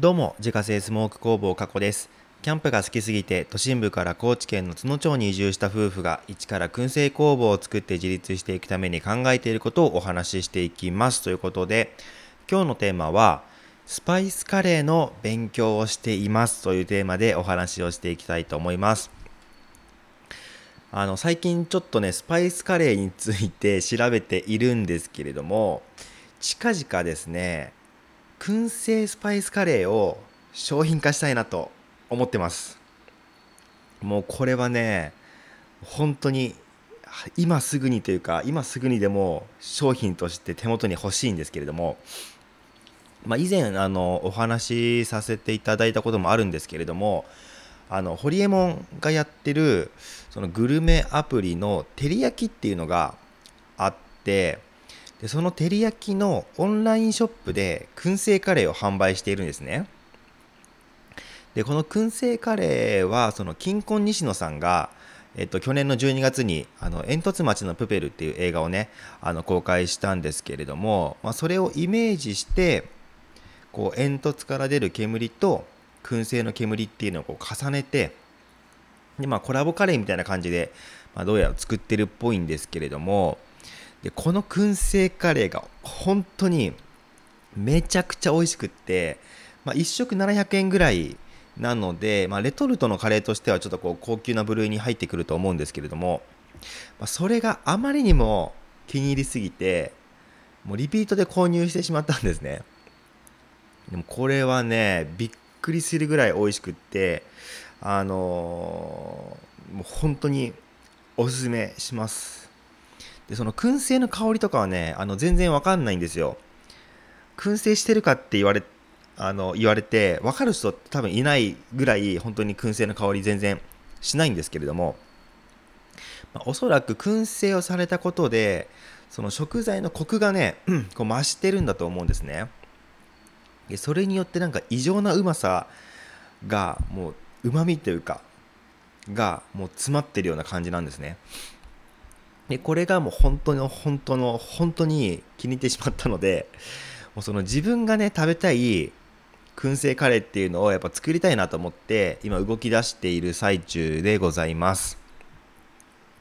どうも、自家製スモーク工房加古です。キャンプが好きすぎて、都心部から高知県の津野町に移住した夫婦が、一から燻製工房を作って自立していくために考えていることをお話ししていきます。ということで、今日のテーマは、スパイスカレーの勉強をしていますというテーマでお話をしていきたいと思います。あの、最近ちょっとね、スパイスカレーについて調べているんですけれども、近々ですね、燻製スパイスカレーを商品化したいなと思ってます。もうこれはね本当に今すぐにというか今すぐにでも商品として手元に欲しいんですけれども、まあ、以前あのお話しさせていただいたこともあるんですけれどもあのホリエモンがやってるそのグルメアプリの照り焼きっていうのがあってでその照り焼きのオンラインショップで燻製カレーを販売しているんですね。でこの燻製カレーはその金婚西野さんがえっと、去年の12月に「あの煙突町のプペル」っていう映画をねあの公開したんですけれども、まあ、それをイメージしてこう煙突から出る煙と燻製の煙っていうのをこう重ねてで、まあ、コラボカレーみたいな感じで、まあ、どうやら作ってるっぽいんですけれどもでこの燻製カレーが本当にめちゃくちゃ美味しくって、まあ、1食700円ぐらいなので、まあ、レトルトのカレーとしてはちょっとこう高級な部類に入ってくると思うんですけれども、まあ、それがあまりにも気に入りすぎてもうリピートで購入してしまったんですね。でもこれはねびっくりするぐらい美味しくってあのー、もう本当におすすめします。でその燻製の香りとかはねあの全然わかんないんですよ。燻製してるかって言われあの言われて分かる人って多分いないぐらい本当に燻製の香り全然しないんですけれども、まあ、おそらく燻製をされたことでその食材のコクがね、こう増してるんだと思うんですね。でそれによってなんか異常なうまさがもううまみというかがもう詰まってるような感じなんですね。でこれがもう本当の本当の本当に気に入ってしまったのでもうその自分がね食べたい燻製カレーっていうのをやっぱ作りたいなと思って今動き出している最中でございます。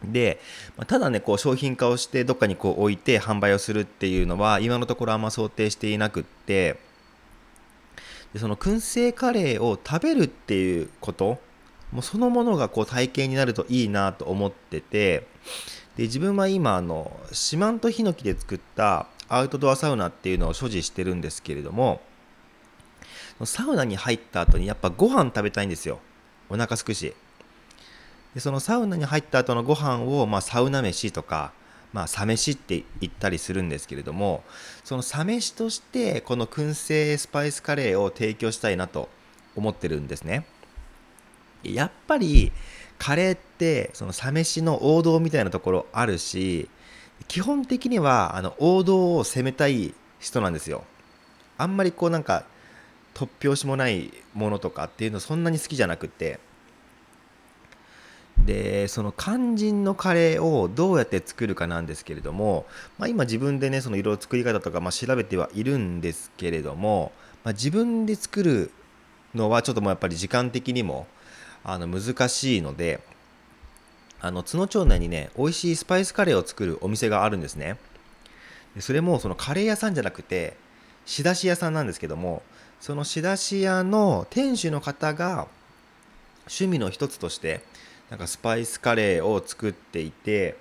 でただねこう商品化をしてどっかにこう置いて販売をするっていうのは今のところあんま想定していなくってでその燻製カレーを食べるっていうこともうそのものがこう体験になるといいなと思っててで自分は今あの四万十ヒノキで作ったアウトドアサウナっていうのを所持してるんですけれどもサウナに入った後にやっぱご飯食べたいんですよ。お腹すくし。でそのサウナに入った後のご飯を、まあ、サウナ飯とか、まあ、サ飯って言ったりするんですけれどもそのサ飯としてこの燻製スパイスカレーを提供したいなと思ってるんですね。やっぱりカレーってそのサ飯の王道みたいなところあるし基本的にはあの王道を攻めたい人なんですよ。あんまりこうなんか突拍子もないものとかっていうのそんなに好きじゃなくて。でその肝心のカレーをどうやって作るかなんですけれども、まあ、今自分でねその色作り方とかまあ調べてはいるんですけれども、まあ、自分で作るのはちょっともうやっぱり時間的にもあの難しいのであの津野町内にね美味しいスパイスカレーを作るお店があるんですね。それもそのカレー屋さんじゃなくて仕出し屋さんなんですけどもその仕出し屋の店主の方が趣味の一つとしてなんかスパイスカレーを作っていて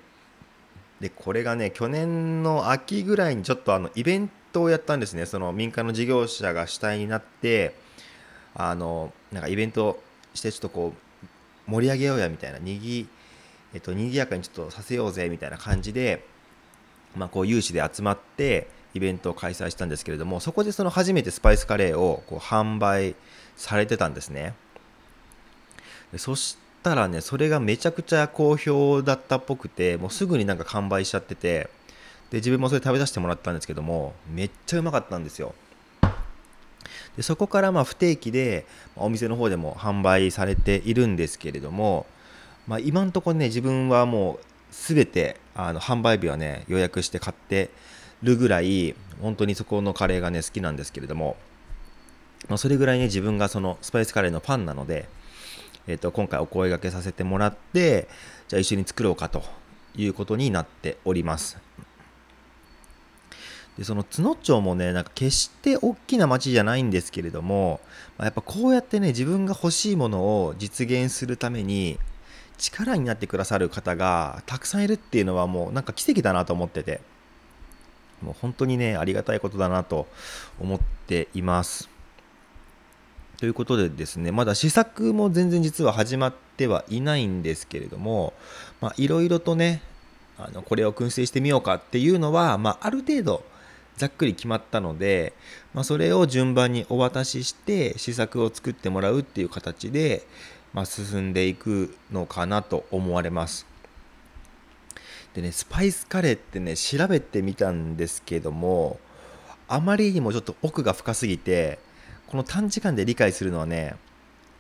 でこれがね去年の秋ぐらいにちょっとあのイベントをやったんですね。その民間の事業者が主体になってあのなんかイベントしてちょっとこう盛り上げようやみたいなにぎ、えっと、賑やかにちょっとさせようぜみたいな感じで、まあ、こう有志で集まってイベントを開催したんですけれどもそこでその初めてスパイスカレーをこう販売されてたんですね。でそしたらねそれがめちゃくちゃ好評だったっぽくてもうすぐになんか完売しちゃっててで自分もそれ食べさせてもらったんですけどもめっちゃうまかったんですよ。でそこからま不定期でお店の方でも販売されているんですけれども、まあ、今のところね自分はもう全てあの販売日はね予約して買ってるぐらい本当にそこのカレーがね好きなんですけれどもまあ、それぐらいね自分がそのスパイスカレーのファンなので、えー、と今回お声がけさせてもらってじゃあ一緒に作ろうかということになっております。でその津野町もねなんか決して大きな町じゃないんですけれども、まあ、やっぱこうやってね自分が欲しいものを実現するために力になってくださる方がたくさんいるっていうのはもうなんか奇跡だなと思っててもう本当にねありがたいことだなと思っています。ということでですねまだ試作も全然実は始まってはいないんですけれどもいろいろとねあのこれを燻製してみようかっていうのは、まあ、ある程度ざっくり決まったので、まあ、それを順番にお渡しして試作を作ってもらうっていう形で、まあ、進んでいくのかなと思われます。でねスパイスカレーってね調べてみたんですけどもあまりにもちょっと奥が深すぎてこの短時間で理解するのはね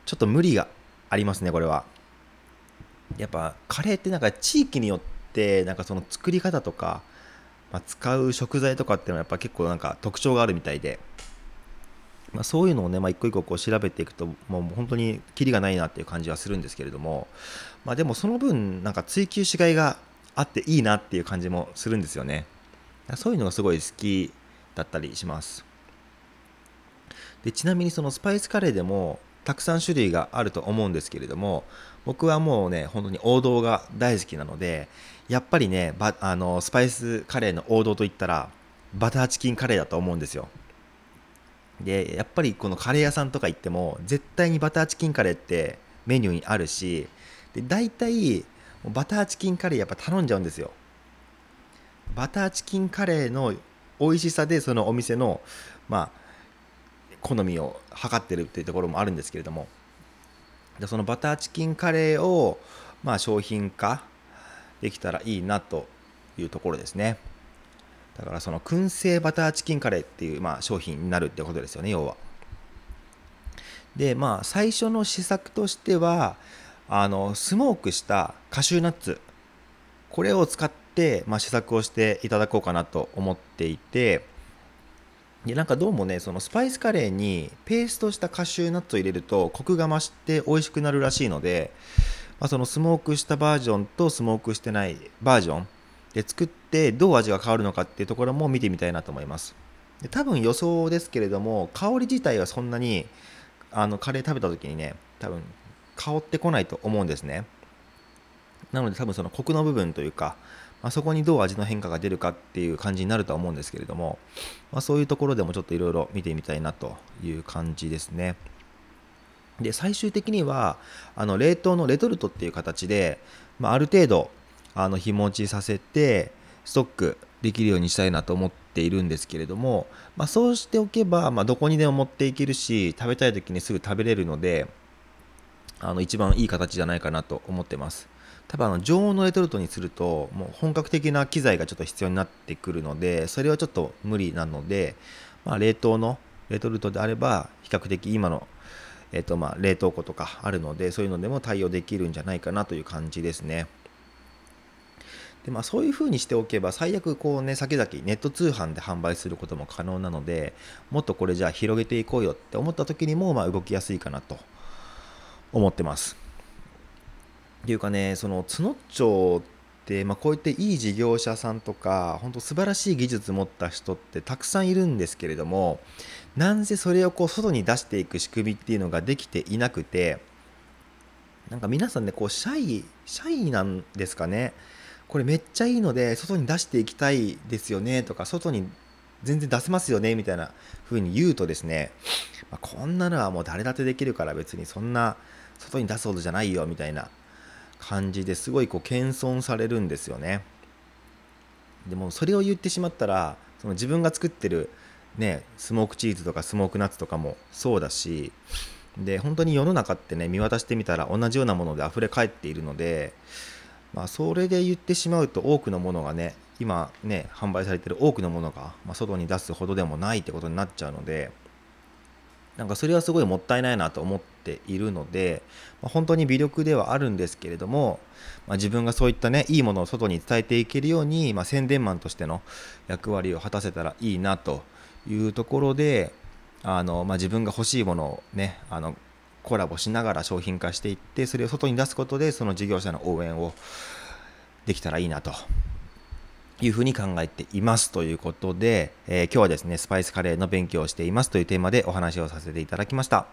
ちょっと無理がありますねこれはやっぱカレーってなんか地域によってなんかその作り方とか、まあ、使う食材とかっていうのはやっぱ結構なんか特徴があるみたいで、まあ、そういうのをね、まあ、一個一個こう調べていくともう本当にキリがないなっていう感じはするんですけれども、まあ、でもその分なんか追求しがいがあっていいなっていう感じもするんですよね。そういうのがすごい好きだったりします。でちなみにそのスパイスカレーでもたくさん種類があると思うんですけれども僕はもうね本当に王道が大好きなのでやっぱりねバあのスパイスカレーの王道といったらバターチキンカレーだと思うんですよ。でやっぱりこのカレー屋さんとか行っても絶対にバターチキンカレーってメニューにあるしで大体バターチキンカレーやっぱ頼んじゃうんですよ。バターチキンカレーの美味しさでそのお店のまあ好みを測ってるっていうところもあるんですけれども。でそのバターチキンカレーを、まあ、商品化できたらいいなというところですね。だからその燻製バターチキンカレーっていう、まあ、商品になるってことですよね要は。でまあ最初の試作としてはあのスモークしたカシューナッツ。これを使って、まあ、試作をしていただこうかなと思っていてでなんかどうもねそのスパイスカレーにペーストしたカシューナッツを入れるとコクが増して美味しくなるらしいので、まあ、そのスモークしたバージョンとスモークしてないバージョンで作ってどう味が変わるのかっていうところも見てみたいなと思います。で多分予想ですけれども香り自体はそんなにあのカレー食べた時にね多分香ってこないと思うんですね。なので多分そのコクの部分というかまあ、そこにどう味の変化が出るかっていう感じになるとは思うんですけれども、まあ、そういうところでもちょっといろいろ見てみたいなという感じですね。で最終的にはあの冷凍のレトルトっていう形で、まあ、ある程度あの日持ちさせてストックできるようにしたいなと思っているんですけれども、まあ、そうしておけば、まあ、どこにでも持っていけるし食べたい時にすぐ食べれるのであの一番いい形じゃないかなと思ってます。多分あの常温のレトルトにするともう本格的な機材がちょっと必要になってくるのでそれはちょっと無理なので、まあ、冷凍のレトルトであれば比較的今の、えーとま、冷凍庫とかあるのでそういうのでも対応できるんじゃないかなという感じですね。でまあ、そういうふうにしておけば最悪こうね先々ネット通販で販売することも可能なのでもっとこれじゃあ広げていこうよって思った時にもま動きやすいかなと思ってます。っていうかねその津野町って、まあ、こういっていい事業者さんとか本当素晴らしい技術持った人ってたくさんいるんですけれどもなんせそれをこう外に出していく仕組みっていうのができていなくてなんか皆さんねこうシャイシャイなんですかねこれめっちゃいいので外に出していきたいですよねとか外に全然出せますよねみたいな風に言うとですね、まあ、こんなのはもう誰だってできるから別にそんな外に出すほどじゃないよみたいな感じですごいこう謙遜されるんですよね。でもそれを言ってしまったらその自分が作ってるねスモークチーズとかスモークナッツとかもそうだしで本当に世の中ってね見渡してみたら同じようなもので溢れ返っているので、まあ、それで言ってしまうと多くのものがね今ね販売されてる多くのものが、まあ、外に出すほどでもないってことになっちゃうのでなんかそれはすごいもったいないなと思っているので、まあ、本当に微力ではあるんですけれども、まあ、自分がそういったねいいものを外に伝えていけるように、まあ、宣伝マンとしての役割を果たせたらいいなというところであの、ま、自分が欲しいものをねあのコラボしながら商品化していってそれを外に出すことでその事業者の応援をできたらいいなというふうに考えていますということで、えー、今日はですねスパイスカレーの勉強をしていますというテーマでお話をさせていただきました。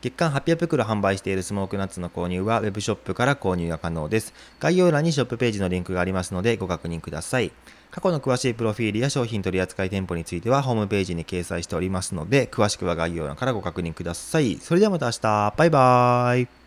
月間800袋販売しているスモークナッツの購入は Web ショップから購入が可能です。概要欄にショップページのリンクがありますのでご確認ください。過去の詳しいプロフィールや商品取扱店舗についてはホームページに掲載しておりますので詳しくは概要欄からご確認ください。それではまた明日。バイバーイ。